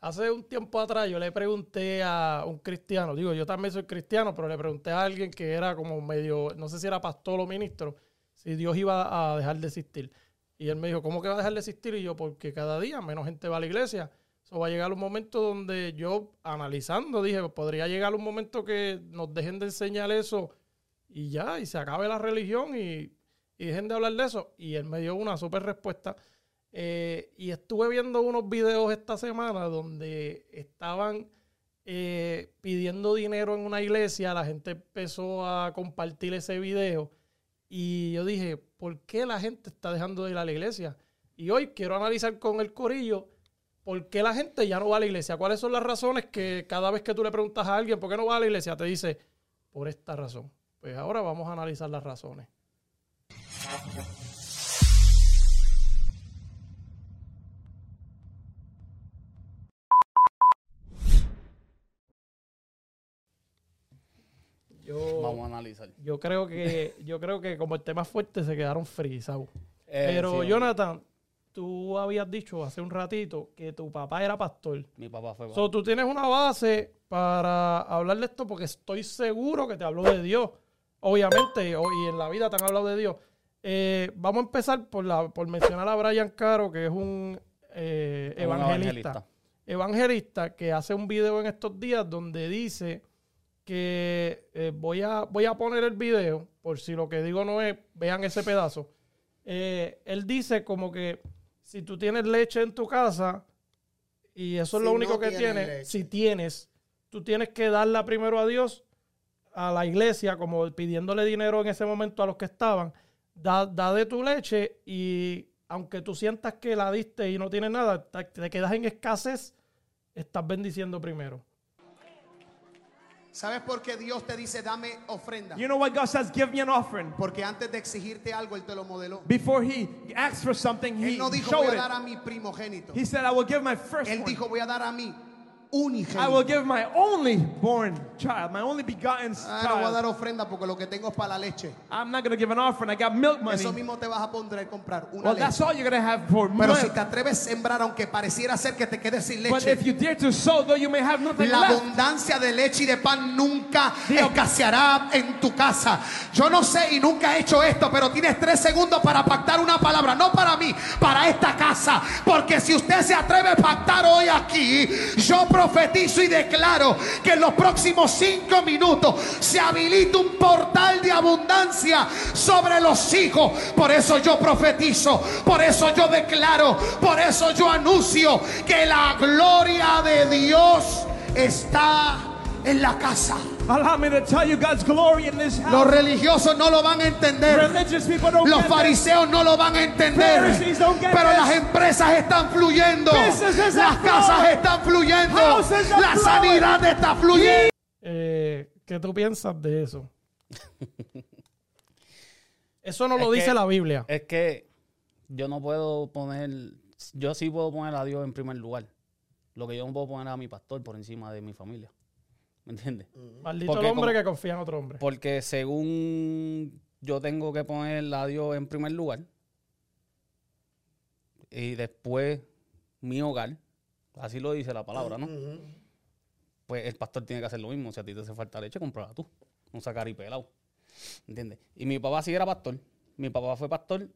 hace un tiempo atrás yo le pregunté a un cristiano, digo, yo también soy cristiano, pero le pregunté a alguien que era como medio, no sé si era pastor o ministro, si Dios iba a dejar de existir. Y él me dijo, ¿cómo que va a dejar de existir? Y yo, porque cada día menos gente va a la iglesia. Eso va a llegar un momento donde yo, analizando, dije, podría llegar un momento que nos dejen de enseñar eso y ya, y se acabe la religión y, y dejen de hablar de eso. Y él me dio una súper respuesta. Eh, y estuve viendo unos videos esta semana donde estaban eh, pidiendo dinero en una iglesia, la gente empezó a compartir ese video y yo dije, ¿por qué la gente está dejando de ir a la iglesia? Y hoy quiero analizar con el corillo por qué la gente ya no va a la iglesia. ¿Cuáles son las razones que cada vez que tú le preguntas a alguien por qué no va a la iglesia, te dice, por esta razón? Pues ahora vamos a analizar las razones. Analizar. yo creo que yo creo que como el tema fuerte se quedaron frisados. Eh, Pero sí, Jonathan, tú habías dicho hace un ratito que tu papá era pastor. Mi papá fue. So, tú tienes una base para hablar de esto porque estoy seguro que te habló de Dios. Obviamente, y en la vida te han hablado de Dios. Eh, vamos a empezar por, la, por mencionar a Brian Caro, que es un eh, Un evangelista. Evangelista que hace un video en estos días donde dice que eh, voy, a, voy a poner el video, por si lo que digo no es, vean ese pedazo. Eh, él dice como que si tú tienes leche en tu casa y eso es lo no único que tienes si tienes, tú tienes que darla primero a Dios, a la iglesia, como pidiéndole dinero en ese momento a los que estaban, da, da de tu leche y aunque tú sientas que la diste y no tienes nada, te, te quedas en escasez, estás bendiciendo primero. ¿Sabes por qué Dios te dice dame ofrenda? You know what God says? Give me an offering. Porque antes de exigirte algo, Él te lo modeló. Before He asks for something, He Él no dijo voy showed a it. dar a mi primogénito. He said, I will give my first Él dijo voy a dar a mi I will unigénito. give my only born child, my only begotten Ah, no voy a child. dar ofrenda porque lo que tengo es para la leche. I'm not going to give an offering. I got milk money. Eso mismo te vas a poner a comprar una Well, that's leche. all you're going to have for Pero milk. si te atreves a sembrar, aunque pareciera ser que te quedes sin But if leche, you dare to sow, though you may have nothing la left. abundancia de leche y de pan nunca Dios. escaseará en tu casa. Yo no sé y nunca he hecho esto, pero tienes tres segundos para pactar una palabra, no para mí, para esta casa. Porque si usted se atreve a pactar hoy aquí, yo profetizo y declaro que en los próximos cinco minutos se habilita un portal de abundancia sobre los hijos. Por eso yo profetizo, por eso yo declaro, por eso yo anuncio que la gloria de Dios está en la casa. Allow me to tell you God's glory in this Los religiosos no lo van a entender. Religious people don't Los fariseos no lo van a entender. Pharisees don't get Pero las empresas están fluyendo. Las are casas flowing. están fluyendo. Houses are La flowing. sanidad está fluyendo. Eh, ¿Qué tú piensas de eso? Eso no lo Es dice que- la Biblia. Es que yo no puedo poner. Yo sí puedo poner a Dios en primer lugar. Lo que yo no puedo poner a mi pastor por encima de mi familia. ¿Me entiendes? Maldito porque el hombre como- que confía en otro hombre. Porque según yo tengo que poner a Dios en primer lugar. Y después mi hogar. Así lo dice la palabra, ¿no? Pues el pastor tiene que hacer lo mismo. Si a ti te hace falta leche, comprala tú. No sacar y pelado. ¿Entiendes? Y mi papá sí era pastor. Mi papá fue pastor,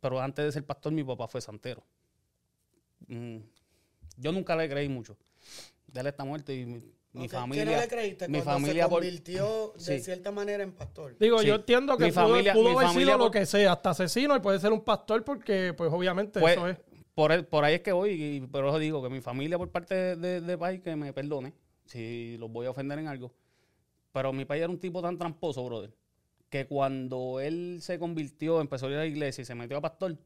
pero antes de ser pastor, mi papá fue santero. Mm, Yo nunca le creí mucho. Él está muerto y mi, familia. ¿Qué no le creíste mi cuando familia se por- convirtió de Sí. cierta manera en pastor? Digo, Sí. yo entiendo que Mi pudo, familia- pudo mi haber familia sido lo que sea, hasta asesino y puede ser un pastor porque, pues obviamente Pues, eso es. por, el- por ahí es que voy, y por eso digo que mi familia por parte de, de, de país que me perdone si los voy a ofender en algo. Pero mi país era un tipo tan tramposo, brother, que cuando él se convirtió, empezó a ir a la iglesia y se metió a pastor,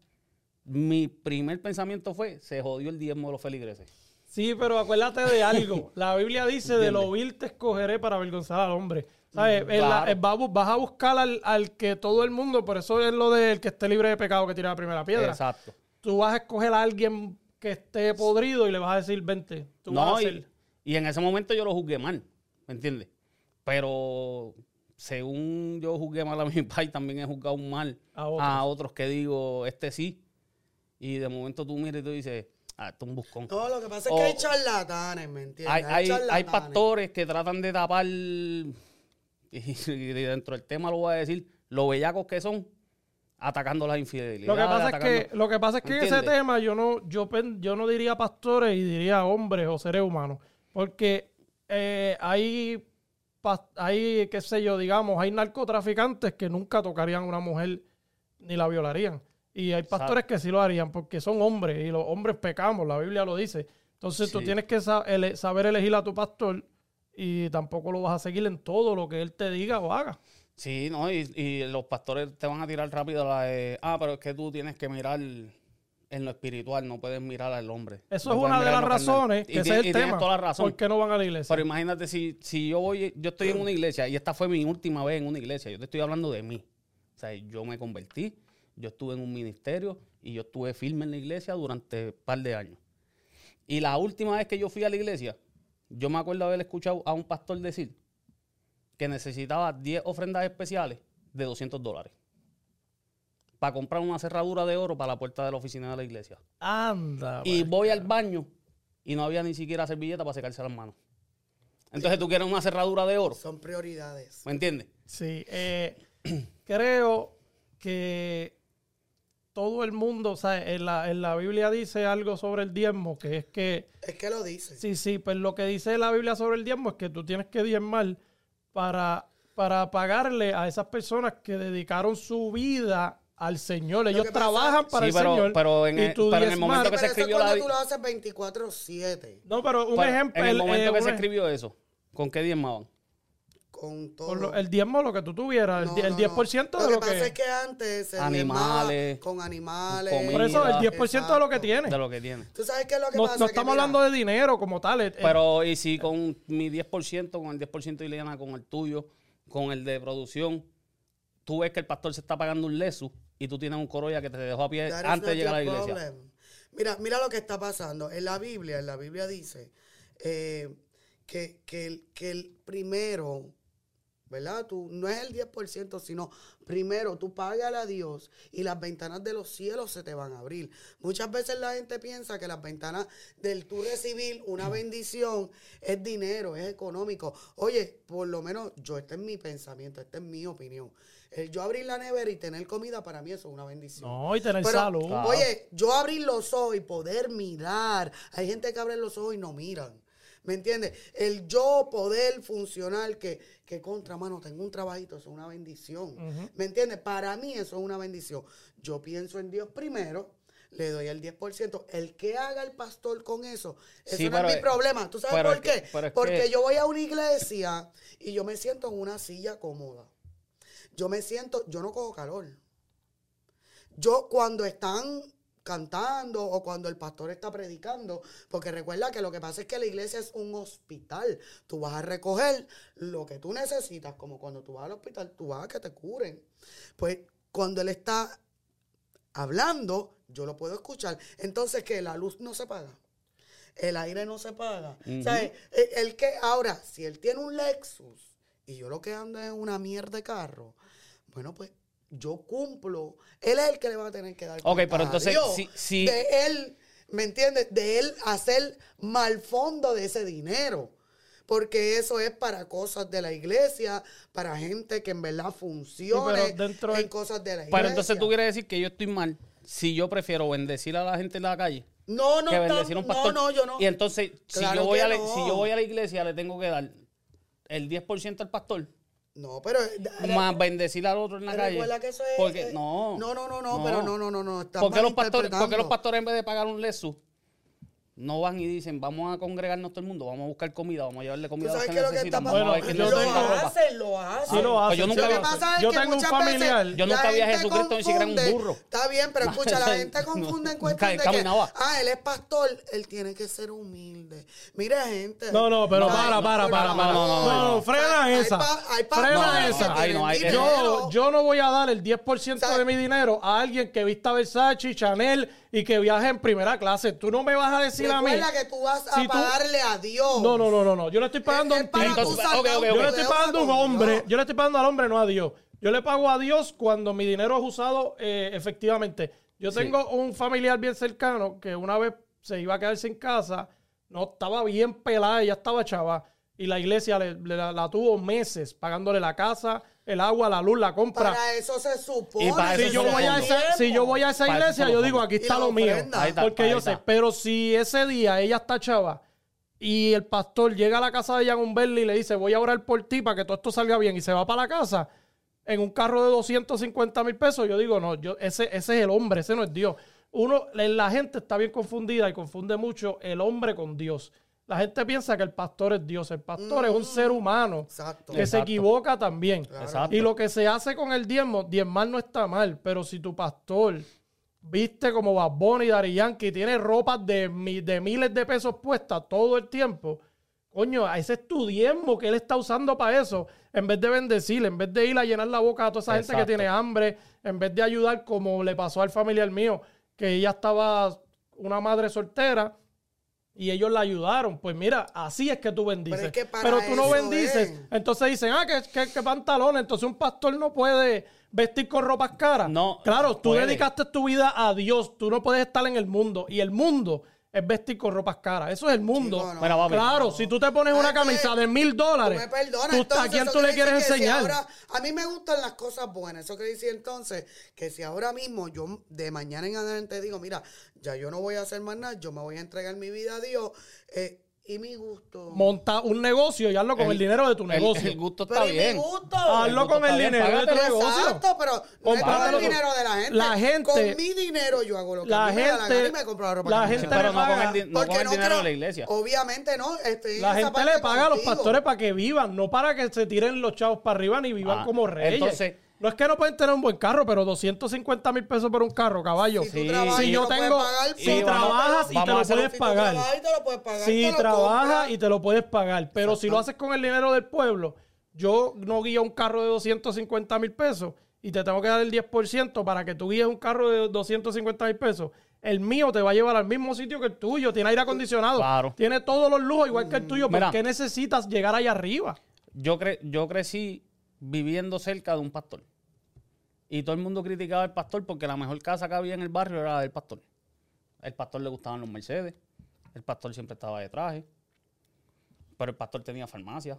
mi primer pensamiento fue, se jodió el diezmo de los feligreses. Sí, pero acuérdate de algo. La Biblia dice, de lo vil te escogeré para avergonzar al hombre. ¿Sabes? Claro. a bu- vas a buscar al, al que todo el mundo, por eso es lo del que esté libre de pecado que tira la primera piedra. Exacto. Tú vas a escoger a alguien que esté podrido y le vas a decir, vente. Tú vas a No, hacer. y, y en ese momento yo lo juzgué mal, ¿me entiendes? Pero según yo juzgué mal a mi país, también he juzgado mal A a otros. otros, que digo, este sí. Y de momento tú miras y tú dices, Ah, esto es un buscón. No, lo que pasa es que hay charlatanes, ¿me entiendes? hay, hay, hay charlatanes. pastores que tratan de tapar, y, y dentro del tema lo voy a decir, lo bellacos que son, atacando las infidelidades. Lo que pasa es que, lo que, pasa es que en ese tema yo no, yo, pen- yo no diría pastores y diría hombres o seres humanos. Porque eh, hay, hay, qué sé yo, digamos, hay narcotraficantes que nunca tocarían a una mujer ni la violarían. Y hay pastores que sí lo harían porque son hombres y los hombres pecamos, la Biblia lo dice. Entonces tú tienes que saber elegir a tu pastor y tampoco lo vas a seguir en todo lo que él te diga o haga. Sí, no, y, y los pastores te van a tirar rápido la de, ah, pero es que tú tienes que mirar en lo espiritual, no puedes mirar al hombre. Eso No es una de las razones Y ese es el tema. toda la razón. ¿Por qué no van a la iglesia? Pero imagínate si, si yo voy, yo estoy en una iglesia y esta fue mi última vez en una iglesia, yo te estoy hablando de mí. O sea, yo me convertí, yo estuve en un ministerio y yo estuve firme en la iglesia durante un par de años. Y la última vez que yo fui a la iglesia, yo me acuerdo haber escuchado a un pastor decir que necesitaba 10 ofrendas especiales de 200 dólares para comprar una cerradura de oro para la puerta de la oficina de la iglesia. Anda. Y voy al baño y no había ni siquiera servilleta para secarse las manos. Entonces tú quieres una cerradura de oro, Son prioridades. ¿me entiendes? Sí, eh, creo que todo el mundo, o sea, en la, en la Biblia dice algo sobre el diezmo, que es que, Es que lo dice. sí, sí, pues lo que dice la Biblia sobre el diezmo es que tú tienes que diezmar para, para pagarle a esas personas que dedicaron su vida al Señor. Ellos pasa- trabajan para Sí, el pero- Señor. pero en y el- tú pero en el momento que Pero se eso es escribió la cuando Bi- tú lo haces 24-7. No, pero un Pero ejemplo. En el momento eh, que se escribió eso, ¿con qué diezmaban? Con todo. por lo- el diezmo, lo que tú tuvieras, el No, el, no, 10% no. de Lo lo que pasa que... es que antes se Animales, con animales. comida. Por eso, el 10% de lo que Exacto. tiene. De lo que tiene. ¿Tú sabes qué es lo que No, pasa? no Que estamos mira, hablando de dinero como tal. eh, Pero y si con mi 10%, con el 10% de Ileana, con el tuyo, con el de producción, tú ves que el pastor se está pagando un lesu y tú tienes un corolla que te dejó a pie That antes de llegar a la iglesia. problem. Mira, mira lo que está pasando. En la Biblia, en la Biblia dice eh, que, que, el, que el primero, ¿verdad? Tú, no es el 10%, sino primero tú págale a Dios y las ventanas de los cielos se te van a abrir. Muchas veces la gente piensa que las ventanas del tú recibir una bendición es dinero, es económico. Oye, por lo menos yo, este es mi pensamiento, esta es mi opinión. El yo abrir la nevera y tener comida para mí eso es una bendición. No, y tener Pero, salud. Oye, yo abrir los ojos y poder mirar. Hay gente que abre los ojos y no miran. ¿Me entiendes? El yo poder funcionar, que, que contra, mano, tengo un trabajito, eso es una bendición. ¿Me entiendes? Para mí eso es una bendición. Yo pienso en Dios primero, le doy el 10%. El que haga el pastor con eso, eso Sí, no es mi problema. ¿Tú sabes por que- qué? Porque que- yo voy a una iglesia y yo me siento en una silla cómoda. Yo me siento, yo no cojo calor. Yo cuando están cantando o cuando el pastor está predicando, porque recuerda que lo que pasa es que la iglesia es un hospital. Tú vas a recoger lo que tú necesitas, como cuando tú vas al hospital, tú vas a que te curen. Pues cuando él está hablando, yo lo puedo escuchar. Entonces, que la luz no se paga. El aire no se paga. O sea, el, el que ahora, si él tiene un Lexus y yo lo que ando es una mierda de carro, bueno, pues yo cumplo. Él es el que le va a tener que dar Ok, pero a entonces, Dios si- si- de él, ¿me entiendes? De él hacer mal fondo de ese dinero. Porque eso es para cosas de la iglesia, para gente que en verdad funcione dentro en del- cosas de la iglesia. Pero entonces tú quieres decir que yo estoy mal si yo prefiero bendecir a la gente en la calle no, no, que bendecir a un no, pastor. no, yo no. Y entonces, si, yo voy que a la, no. si yo voy a la iglesia, le tengo que dar el 10% al pastor, No, pero más bendecir al otro en la calle. recuerda que eso es- Porque, eh, no. no, no, no, no, pero no, no, no, no, ¿Por qué los pastores, malinterpretando. por qué los pastores en vez de pagar un lesu no van y dicen, vamos a congregarnos todo el mundo, vamos a buscar comida, vamos a llevarle ¿Tú comida a los que qué es lo que está necesitan, Bueno, yo Lo hacen, lo hacen. Sí lo hace. yo nunca Lo había- que pasa es yo que tengo un familiar. Yo nunca vi a Jesucristo ni siquiera en un burro. Está bien, pero escucha, la gente confunde en cuestión de que, ah, él es pastor, él tiene que ser humilde. Mira, gente. No, no, pero para, para, para, para. no, no, No, no, frena Hay- hay esa. pa- hay pa- Frena esa. Yo, no voy a dar el 10% ¿Sabes? de mi dinero a alguien que vista Versace, Chanel y que viaje en primera clase. Tú no me vas a decir a mí. Recuerda que tú vas a Si tú- pagarle a Dios. No, no, no, no, no. Yo le estoy pagando a ok. Yo le estoy pagando a un hombre. Yo le estoy pagando al hombre, no a Dios. Yo le pago a Dios cuando mi dinero es usado eh, efectivamente. Yo tengo un familiar bien cercano que una vez se iba a quedar sin casa, no estaba bien pelada, ella estaba chava. Y la iglesia le- le- la, la tuvo meses pagándole la casa, el agua, la luz, la compra. Para eso se supone. Y para Si yo, voy a esa, si yo voy a esa iglesia, yo digo, aquí está lo mío. está, Porque yo sé, pero si ese día ella está chava y el pastor llega a la casa de Jan y le dice, voy a orar por ti para que todo esto salga bien y se va para la casa en un carro de 250 mil pesos, yo digo, no, yo, ese, ese es el hombre, ese no es Dios. Uno, la, la gente está bien confundida y confunde mucho el hombre con Dios. La gente piensa que el pastor es Dios. El pastor es un ser humano Exacto. que se equivoca también. Exacto. Y lo que se hace con el diezmo, diezmar no está mal, pero si tu pastor viste como Bad Bunny y Daddy Yankee, tiene ropas de, de miles de pesos puestas todo el tiempo, coño, ese es tu diezmo que él está usando para eso, en vez de bendecir, en vez de ir a llenar la boca a toda esa gente que tiene hambre, en vez de ayudar como le pasó al familiar mío, que ella estaba una madre soltera y ellos la ayudaron. Pues mira, así es que tú bendices. Pero es que para Pero tú no bendices. es. Entonces dicen, ah, que, que, que pantalones. Entonces un pastor no puede vestir con ropas caras. No, Claro, tú puede. dedicaste tu vida a Dios. Tú no puedes estar en el mundo. Y el mundo es vestir con ropas caras. Eso es el mundo. Chico, no. Mira, papi. Claro, si tú te pones una que camisa de mil dólares, me perdonas, tú- ¿a quién tú le quiere quieres que si enseñar? ahora- a mí me gustan las cosas buenas. Eso quiere decir entonces que si ahora mismo yo de mañana en adelante digo, mira, ya yo no voy a hacer más nada, yo me voy a entregar mi vida a Dios eh, y mi gusto. Monta un negocio y hazlo con el, dinero de tu negocio. El, gusto Pero está ¿y bien. mi gusto. Hazlo gusto con el bien, dinero de tu negocio. Exacto, pero no es con el dinero de la gente. La gente- Con mi dinero yo hago lo que La me da la gente- gana y me compro la ropa la gente pero no con paga. el, no Porque con el no dinero creo- de la iglesia. Obviamente no. Estoy La gente le paga a los pastores para que vivan, no para que se tiren los chavos para arriba ni vivan Ah, como reyes. entonces- no es que no pueden tener un buen carro, pero 250 mil pesos por un carro, caballo. Si Sí, trabajas si yo tengo, pagar, si trabajas y te lo puedes Si pagar. trabajas y te lo puedes pagar, Si trabajas y te lo puedes pagar. Pero si lo haces con el dinero del pueblo, yo no guío un carro de 250 mil pesos y te tengo que dar el 10% para que tú guíes un carro de 250 mil pesos. El mío te va a llevar al mismo sitio que el tuyo. Tiene aire acondicionado. Claro. Tiene todos los lujos igual que el tuyo. ¿Por Mira. qué necesitas llegar allá arriba? Yo, cre- yo crecí viviendo cerca de un pastor. Y todo el mundo criticaba al pastor porque la mejor casa que había en el barrio era la del pastor. El pastor le gustaban los Mercedes. El pastor siempre estaba de traje. Pero el pastor tenía farmacia.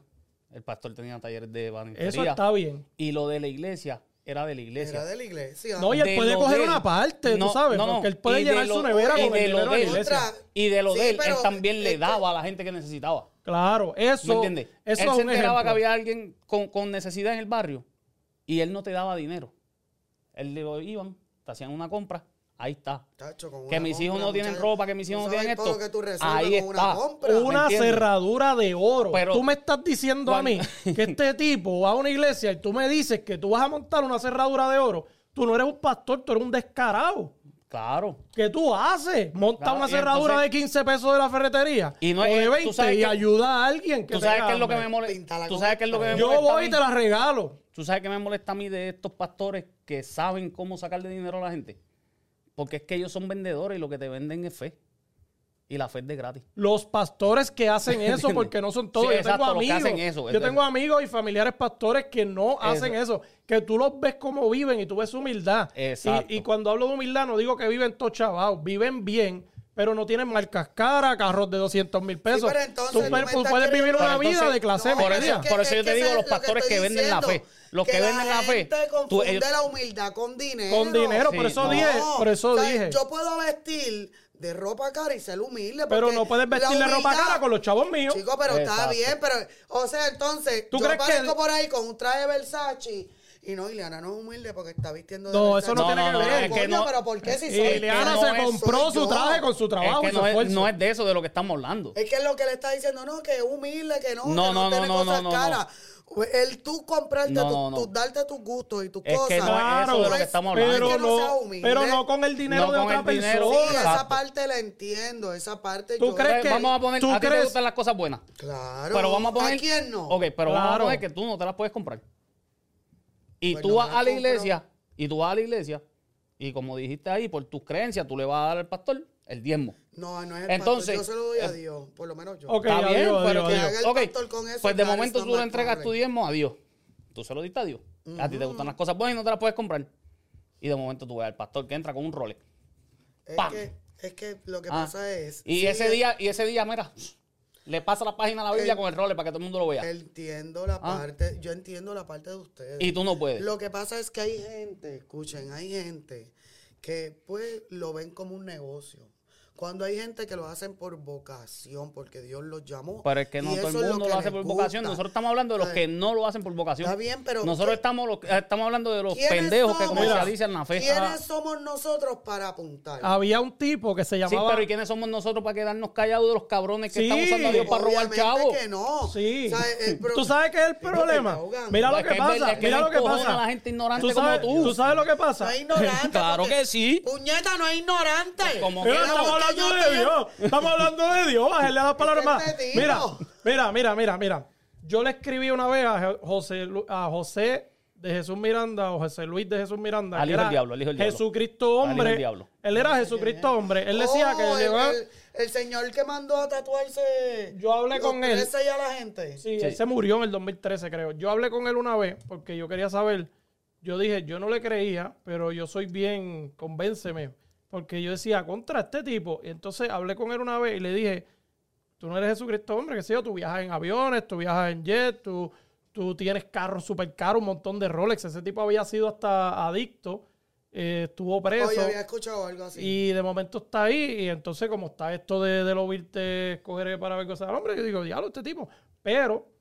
El pastor tenía talleres de Eso banistería. está bien. Y lo de la iglesia era de la iglesia. Era de la iglesia. No, y él De puede coger una parte, No, tú sabes, no, no. porque él puede llenar lo- su nevera y con de el lo dinero de la iglesia. Y de lo Sí, de él, él también le daba a la gente que necesitaba. Claro, ¿Me eso, entiendes? eso él es se enteraba ejemplo. que había alguien con, con necesidad en el barrio y él no te daba dinero. Él le iban, te hacían una compra, ahí está. Tacho, con Que mis hijos no tienen muchacho. ropa, que mis hijos no tienen esto. que tú Ahí con está. Una, compra. Una entiendes? cerradura de oro. Pero- tú me estás diciendo a mí que este tipo va a una iglesia y tú me dices que tú vas a montar una cerradura de oro. Tú no eres un pastor, tú eres un descarado. Claro. ¿Qué tú haces? Monta Claro, una cerradura entonces- de 15 pesos de la ferretería. Y no o de tú 20 sabes y que- ayuda a alguien que ¿Tú sabes qué es lo que me molesta? ¿Tú sabes qué es lo que me Yo molesta? voy y te la regalo. ¿Tú sabes qué me molesta a mí de estos pastores que saben cómo sacarle dinero a la gente? Porque es que ellos son vendedores y lo que te venden es fe. Y la fe es de gratis. Los pastores que hacen eso, porque no son todos. Sí, yo exacto, tengo amigos. hacen eso, yo tengo amigos y familiares pastores que no hacen eso. Que tú los ves como viven y tú ves su humildad. Exacto. Y, y cuando hablo de humildad, no digo que viven todos chavados. Viven bien, pero no tienen marcas caras, carros de 200 mil pesos. pero entonces tú, tú puedes- tú vivir una vida entonces- de clase No, media. eso- por eso yo te digo, los es lo pastores que venden la fe. Los que venden la fe, tú- ellos- la humildad con dinero. Con dinero, por Sí, eso no. dije, por eso o sea, dije. Yo puedo vestir de ropa cara y ser humilde. Pero no puedes la vestirle ropa cara con los chavos míos. Chico, pero está bien, pero, o sea, entonces, ¿Tú yo crees que el- por ahí con un traje Versace y no, Ileana no es humilde porque está vistiendo de No, Versace. eso no, No, tiene no, que no, ver. es que Coño, no- pero ¿por qué si soy Ileana no se es- compró su yo? traje con su trabajo es y que su no es, no de eso de lo que estamos hablando. Es que es lo que le está diciendo, no, que es humilde, que no, No, que no, no, no, tiene no, cosas no, no, caras. El tú comprarte, No, tu- no, no. tu- darte tus gustos y tus Es cosas. que no es eso de lo que estamos hablando. pero que no sea no, humilde. pero no con el dinero No de otra persona. Sí, esa parte la entiendo, esa parte ¿Tú yo... crees que- vamos a poner, tú a ti te gustan las cosas buenas. Claro. Pero vamos a poner. quién no? Ok, pero vamos a Claro. poner que tú no te las puedes comprar. Y Pues tú vas a la iglesia, y tú vas a la iglesia, y como dijiste ahí, por tus creencias, tú le vas a dar al pastor el diezmo. No, no es el Entonces, pastor, yo se lo doy a eh, Dios, por lo menos yo. Ok, Está adiós, bien, adiós, pero. Que haga el pastor con eso, pues de momento tú le entregas tu diezmo a Dios. Tú se lo diste a Dios. A ti te gustan las cosas buenas y no te las puedes comprar. Y de momento tú ves al pastor que entra con un Rolex. Es ¡Pam! que- Es que lo que Ah. pasa es. Y sí, ese es- día, y ese día, mira, le pasa la página a la Biblia El- con el role para que todo el mundo lo vea. Entiendo la Ah. parte, yo entiendo la parte de ustedes. Y tú no puedes. Lo que pasa es que hay gente, escuchen, hay gente que pues lo ven como un negocio. Cuando hay gente que lo hacen por vocación, porque Dios los llamó. Pero es que no todo el lo mundo que lo hace por vocación. Nosotros estamos hablando de los que no lo hacen por vocación. Está bien, pero Nosotros ¿qué- estamos, lo- estamos hablando de los ¿Quiénes pendejos que somos? comercializan la fe. ¿Quiénes Ah. somos nosotros para apuntar? Había un tipo que se Sí, llamaba. pero ¿y quiénes somos nosotros para quedarnos callados de los cabrones que Sí, están usando a Dios para robar chavos? que no. Sí. O sea, el pro- ¿Tú sabes qué es el problema? Mira lo Es que que pasa. que Mira lo que pasa. a la gente ignorante ¿Tú como sabes, tú. ¿Tú sabes lo que pasa? No es ignorante. Claro que sí. Puñeta, no es ignorante. Como Mira, que hablando de Dios. Estamos hablando de Dios. Bájale a las palabras más. Mira, mira, mira, mira, mira. Yo le escribí una vez a José, a José de Jesús Miranda o José Luis de Jesús Miranda. Al que hijo del era diablo, al hijo del diablo. Jesucristo Al del hombre. diablo. Él era Jesucristo hombre. Él decía Oh, que el, llegaba- el- el señor que mandó a tatuarse. Yo hablé los con él. 13 y a la gente. Sí, Sí. él se murió en el 2013, creo. Yo hablé con él una vez porque yo quería saber. Yo dije, yo no le creía, pero yo soy bien, convénceme. Porque yo decía, contra este tipo. Y entonces hablé con él una vez y le dije, tú no eres Jesucristo, hombre, que sé yo, tú viajas en aviones, tú viajas en jet, tú, tú tienes carros súper caros, un montón de Rolex. Ese tipo había sido hasta adicto, eh, estuvo preso. Oye, había escuchado algo así. Y de momento está ahí, y entonces como está esto de, de lo virte escoger para ver cosas hombre, yo digo, diablo, este tipo. Pero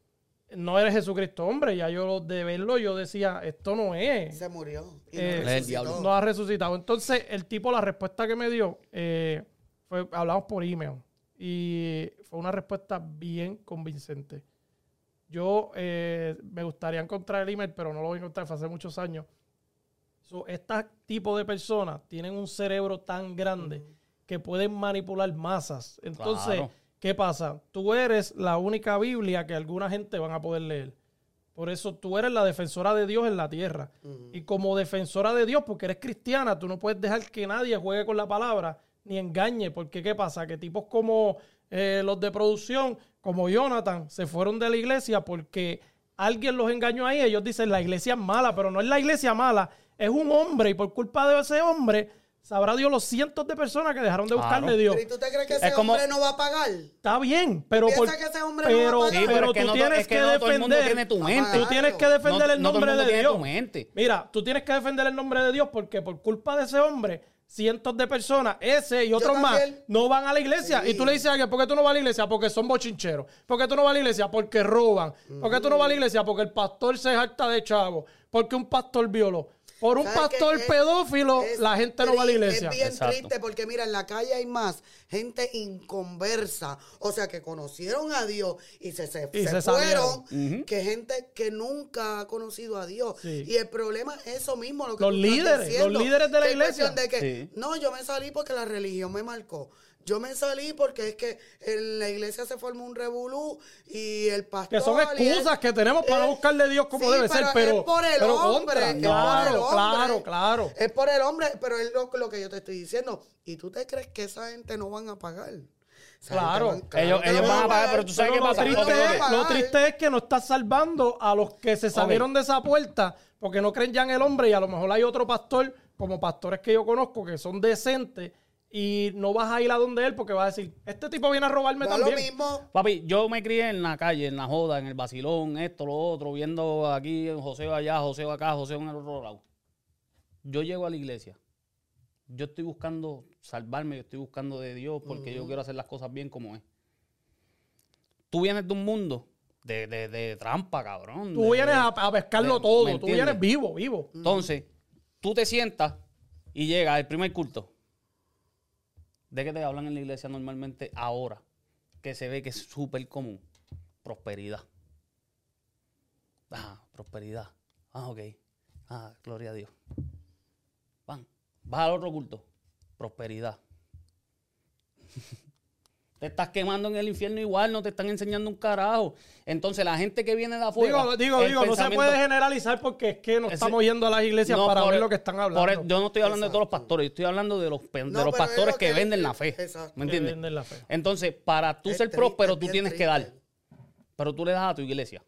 no eres Jesucristo, hombre. Ya yo de verlo, yo decía, esto no es. Se murió. Y Eh, no el resucitó. diablo. No ha resucitado. Entonces, el tipo, la respuesta que me dio, eh, fue, hablamos por email. Y fue una respuesta bien convincente. Yo eh, me gustaría encontrar el email, pero no lo voy a encontrar, fue hace muchos años. So, este tipo de personas tienen un cerebro tan grande que pueden manipular masas. Entonces, Claro. ¿Qué pasa? Tú eres la única Biblia que alguna gente van a poder leer. Por eso tú eres la defensora de Dios en la tierra. Y como defensora de Dios, porque eres cristiana, tú no puedes dejar que nadie juegue con la palabra ni engañe. Porque ¿qué pasa? Que tipos como eh, los de producción, como Jonathan, se fueron de la iglesia porque alguien los engañó ahí. Ellos dicen la iglesia es mala, pero no es la iglesia mala, es un hombre. Y por culpa de ese hombre, sabrá Dios los cientos de personas que dejaron de Claro. buscarle Dios. ¿Pero ¿y tú te crees que ese Es como- hombre no va a pagar? Está bien, pero por- que ese hombre no va a pagar? Sí, pero pero es que tú no tienes es que que no todo el mundo defender. tiene tu mente. Tú tienes que No- defender no el todo el nombre mundo de tiene Dios. tu mente. Mira, tú tienes que defender el nombre de Dios porque por culpa de ese hombre, cientos de personas, ese y otros más, no van a la iglesia. Sí. Y tú le dices a alguien, ¿por qué tú no vas a la iglesia? Porque son bochincheros. ¿Por qué tú no vas a la iglesia? Porque roban. ¿Por qué tú no vas a la iglesia? Porque el pastor se harta de chavo. Porque un pastor violó. Por un ¿Sabes pastor? Es- pedófilo, es la gente no va a la iglesia. Es bien Exacto. triste porque mira, en la calle hay más gente inconversa, o sea, que conocieron a Dios y se, se, Y se se fueron, que gente que nunca ha conocido a Dios. Sí. Y el problema es eso mismo, lo que Los líderes, diciendo, los líderes de la iglesia. de que, Sí. no, yo me salí porque la religión me marcó. Yo me salí porque es que en la iglesia se formó un revolú y el pastor... Que son excusas que tenemos para Eh, buscarle a Dios como sí, debe ser, pero. es por el pero hombre. contra. es por Claro, el hombre. claro, claro. Es por el hombre, pero es lo, lo que yo te estoy diciendo. ¿Y tú te crees que esa gente no van a pagar? Claro. Ellos- que ellos no van a pagar, pero tú sabes Pero qué lo pasa. Triste es. Lo triste es que no estás salvando a los que se salieron de esa puerta porque no creen ya en el hombre y a lo mejor hay otro pastor, como pastores que yo conozco, que son decentes y no vas a ir a donde él porque va a decir, este tipo viene a robarme Da lo también. mismo. Papi, yo me crié en la calle, en la joda, en el vacilón, esto, lo otro, viendo aquí, José allá, José acá, José en el otro lado. Yo llego a la iglesia. Yo estoy buscando salvarme, yo estoy buscando de Dios porque yo quiero hacer las cosas bien como es. Tú vienes de un mundo de, de- de trampa, cabrón. Tú de- vienes a, a pescarlo de- todo, ¿me tú vienes vivo, vivo. Entonces, tú te sientas y llega el primer culto. ¿De qué te hablan en la iglesia normalmente ahora? Que se ve que es súper común. Prosperidad. Ah, prosperidad. Ah, ok. Ah, gloria a Dios. Van. Vas al otro culto. Prosperidad. te estás quemando en el infierno igual, no te están enseñando un carajo. Entonces, la gente que viene de afuera. Digo, digo, digo, no se puede generalizar porque es que no Ese- estamos yendo a las iglesias no, para por ver el- lo que están por hablando. el- yo no estoy hablando de todos los pastores, yo estoy hablando de los, pen- No, de los pero es pastores lo que, que- venden la fe. exacto. ¿Me Que entiendes? venden la fe. Entonces, para tú Es ser triste, próspero, tú tienes que dar. Pero tú le das a tu iglesia.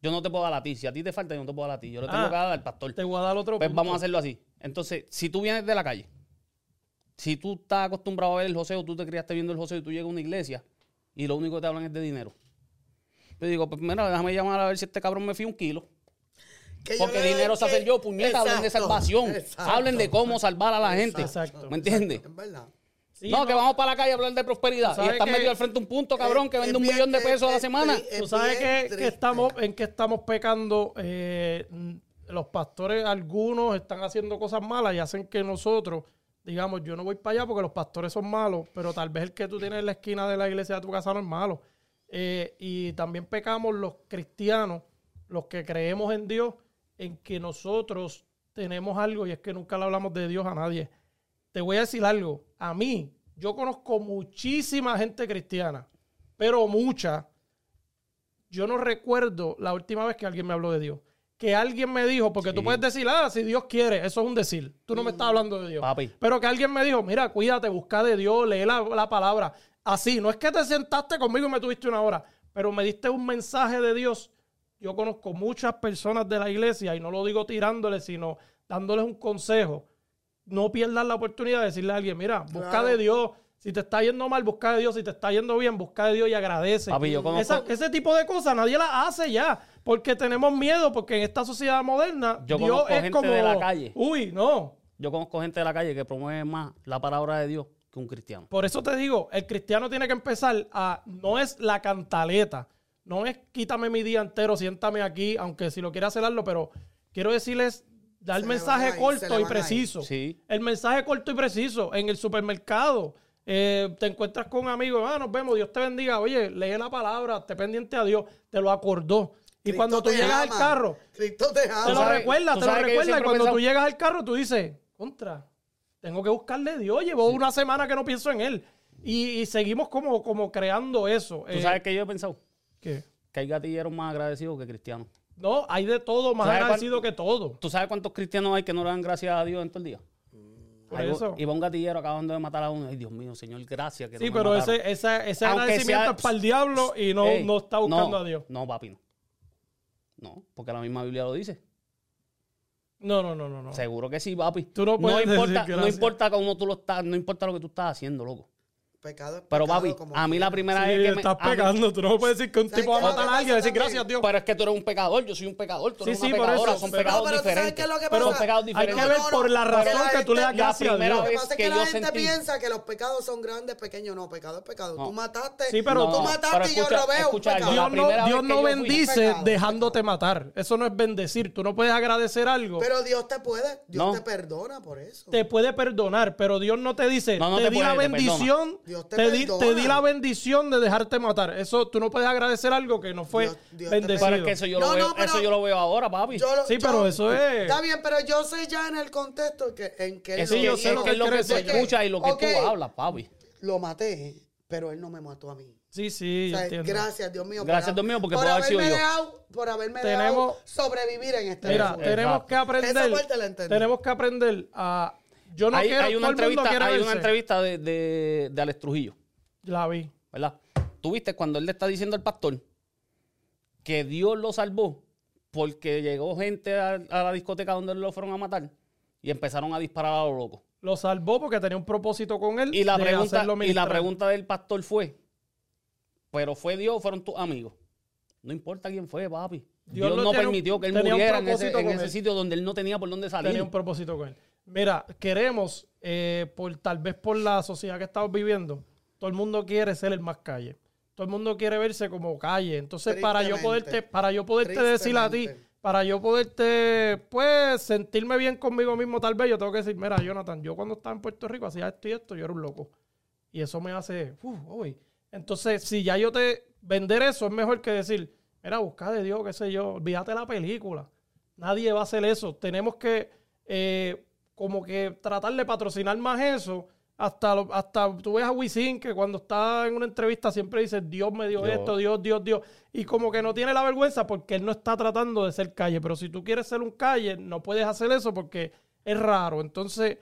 Yo no te puedo dar a ti. Si a ti te falta, yo no te puedo dar a ti. Yo le tengo Ah, que dar al pastor. Te voy a dar otro Pues punto. vamos a hacerlo así. Entonces, si tú vienes de la calle, Si tú estás acostumbrado a ver el joseo, tú te criaste viendo el joseo y tú llegas a una iglesia y lo único que te hablan es de dinero. Yo digo, pues mira, déjame llamar a ver si este cabrón me fía un kilo. Que Porque dinero se hace yo, puñeta, hablen de salvación. exacto. Hablen de cómo salvar a la gente. Exacto. ¿Me entiendes? Es verdad. Sí, no, que vamos para la calle a hablar de prosperidad. Y ¿Sabes estás metido al frente de un punto, cabrón, que vende un millón de es- pesos a la semana. Tú sabes que, estamos, en que estamos pecando. eh, los pastores, algunos están haciendo cosas malas y hacen que nosotros, digamos, yo no voy para allá porque los pastores son malos, pero tal vez el que tú tienes en la esquina de la iglesia de tu casa no es malo. Eh, y también pecamos los cristianos, los que creemos en Dios, en que nosotros tenemos algo y es que nunca le hablamos de Dios a nadie. Te voy a decir algo. A mí, yo conozco muchísima gente cristiana, pero mucha. Yo no recuerdo la última vez que alguien me habló de Dios. Que alguien me dijo, porque tú puedes decir, ah, si Dios quiere, eso es un decir. Tú no me estás hablando de Dios. Papi. Pero que alguien me dijo, mira, cuídate, busca de Dios, lee la, la palabra. Así, no es que te sentaste conmigo y me tuviste una hora, pero me diste un mensaje de Dios. Yo conozco muchas personas de la iglesia y no lo digo tirándoles, sino dándoles un consejo. No pierdas la oportunidad de decirle a alguien, mira, busca Claro. de Dios. Si te está yendo mal, busca de Dios. Si te está yendo bien, busca de Dios y agradece. Papi, yo conozco- Esa- ese tipo de cosas nadie las hace ya. Porque tenemos miedo, porque en esta sociedad moderna, Yo Dios conozco es gente como. de la calle. Uy, no. Yo conozco gente de la calle que promueve más la palabra de Dios que un cristiano. Por eso te digo, el cristiano tiene que empezar a. No es la cantaleta. No es quítame mi día entero, siéntame aquí, aunque si lo quiere hacer, hazlo, pero quiero decirles, dar mensaje corto y preciso. Sí. El mensaje corto y preciso. En el supermercado, eh, te encuentras con un amigo, ah, nos vemos, Dios te bendiga. Oye, lee la palabra, esté pendiente a Dios, te lo acordó. Y Cristo cuando tú te llegas al carro, Cristo te ama. te lo tú te lo recuerdas. Y cuando tú llegas al carro, tú dices, contra, tengo que buscarle a Dios. Llevo una semana que no pienso en Él. Y, y seguimos como, como creando eso. ¿Tú Eh, sabes que yo he pensado? ¿qué? Que hay gatilleros más agradecidos que cristianos. No, hay de todo, más ¿Sabes agradecido que todo. ¿Tú sabes cuántos cristianos hay que no le dan gracias a Dios en todo el día? Por Ahí eso. va- Iba un gatillero acabando de matar a uno. Ay, Dios mío, Señor, gracias. Que no Sí, me pero mataron". ese, ese, ese Aunque agradecimiento sea- es para el diablo y no, Ey, no está buscando no, a Dios. No, papi, no. No, porque la misma Biblia lo dice. No, no, no, no. no. Seguro que sí, papi. Tú no puedes decir importa, no gracias. importa cómo tú lo estás, no importa lo que tú estás haciendo, loco. Pecado es Pero pecado papi, como a mí la primera Sí, vez que me, estás mí- pegando. Tú no puedes decir que un ¿Sabes tipo va a lo matar a alguien decir gracias a Dios. Pero es que tú eres un pecador, yo soy un pecador, tú Sí, eres sí, una por pecadora, eso, son pero- pecados No, pero ¿tú sabes diferentes. qué es lo Pero son pecados hay que ver por la razón la que tú le das gracias a Dios. Lo que pasa es que la gente sentí- piensa que los pecados son grandes, pequeños. No, pecado es pecado. No. Tú mataste. Sí, pero- tú mataste y yo pecado. La Dios no, bendice dejándote matar. Eso no es bendecir. Tú no puedes agradecer algo. Pero Dios te puede, Dios te perdona por eso. te puede perdonar, pero Dios no te dice, te, di la bendición, Dios te te, di, perdona. te di la bendición de dejarte matar. Eso tú no puedes agradecer algo que no fue Dios- bendecido. Pero es que eso yo, No, lo veo, no, pero- eso yo lo veo ahora, papi. Lo- Sí, yo- pero eso es- Está bien, pero yo sé ya en el contexto que, en que él Eso Sí, yo sé lo lo que que es lo que decir. escuchas y lo que Ok. tú hablas, papi. lo maté, pero él no me mató a mí. Sí, sí, O sea, entiendo. gracias, Dios mío. Gracias, por- Dios mío, porque por puede haber sido haberme yo. dejado- por haberme Tenemos- dejado sobrevivir en este Mira, tenemos que aprender. Esa parte la entendí. Tenemos que aprender a. Yo no hay, quiero. hay una entrevista, una entrevista de, de, de Alex Trujillo, La vi. ¿verdad? Tú viste cuando él le está diciendo al pastor que Dios lo salvó porque llegó gente a, a la discoteca donde lo fueron a matar y empezaron a disparar a lo loco. Lo salvó porque tenía un propósito con él. Y la, de pregunta, hacerlo y la ministrar. pregunta del pastor fue, ¿pero fue Dios o fueron tus amigos? No importa quién fue, papi. Dios Dios, no un- permitió que él muriera en ese, en ese sitio donde él no tenía por dónde salir. tenía un propósito con él. Mira, queremos, eh, por tal vez por la sociedad que estamos viviendo, todo el mundo quiere ser el más calle. Todo el mundo quiere verse como calle. Entonces, para yo poderte, para yo poderte decir a ti, para yo poderte, pues, sentirme bien conmigo mismo, tal vez yo tengo que decir, mira, Jonathan, yo cuando estaba en Puerto Rico hacía esto y esto, yo era un loco. Y eso me hace, uf, uy. Entonces, si ya yo te vender eso, es mejor que decir, mira, busca de Dios, qué sé yo, olvídate la película. Nadie va a hacer eso. Tenemos que, eh, como que tratar de patrocinar más eso. Hasta, lo- hasta tú ves a Wisin que cuando está en una entrevista siempre dice Dios me dio Dios. esto, Dios, Dios, Dios. Y como que no tiene la vergüenza porque él no está tratando de ser calle. Pero si tú quieres ser un calle, no puedes hacer eso porque es raro. Entonces,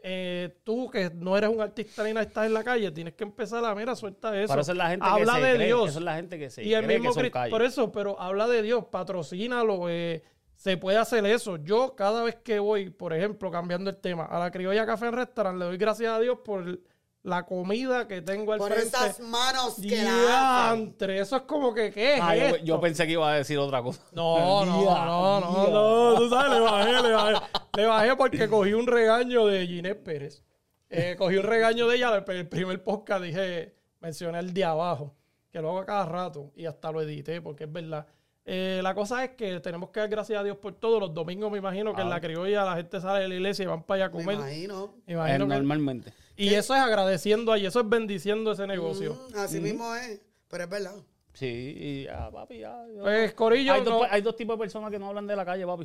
eh, tú que no eres un artista ni nada, estás en la calle, tienes que empezar a, mira, suelta eso. Para eso es la gente Habla que se de cree, Dios. Eso es la gente que se y el cree mismo que son por eso, pero habla de Dios, patrocínalo, eh, se puede hacer eso. Yo cada vez que voy, por ejemplo, cambiando el tema, a la criolla café en restaurante, le doy gracias a Dios por la comida que tengo al Por frente. esas manos que la. Diantre, eso es como que, ¿qué es Ah, yo, esto? yo pensé que iba a decir otra cosa. No, no, no, no, no, tú sabes, le bajé, le bajé. Le bajé porque cogí un regaño de Ginés Pérez. Eh, cogí un regaño de ella, el, el primer podcast dije, mencioné el de abajo, que lo hago a cada rato y hasta lo edité porque es verdad. Eh, la cosa es que tenemos que dar gracias a Dios por todo. Los domingos me imagino que en la criolla la gente sale de la iglesia y van para allá a Me comer. imagino. Me Eh, imagino que- normalmente. y eso es agradeciendo ahí, eso es bendiciendo ese negocio. Mm, así mismo es. Pero es verdad. Sí, y ya, papi, ya. yo- Pues, Corillo, hay, dos, hay dos tipos de personas que no hablan de la calle, papi.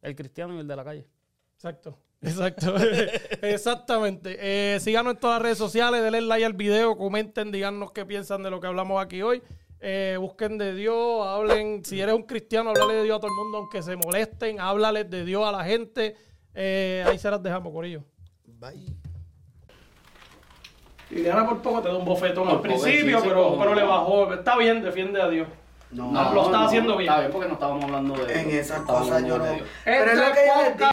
El cristiano y el de la calle. Exacto, exacto, exactamente. Eh, síganos en todas las redes sociales, denle like al video, comenten, díganos qué piensan de lo que hablamos aquí hoy. Eh, busquen de Dios, hablen, si eres un cristiano, háblale de Dios a todo el mundo, aunque se molesten, háblales de Dios a la gente. Eh, ahí se las dejamos, Corillo. Bye. Liliana por poco te da un bofetón al principio, sí, sí, pero, le bajó. Está bien, defiende a Dios. No, lo estaba haciendo bien. Está bien porque no estábamos hablando de en esas cosas yo no. de Dios. Pero es lo que yo.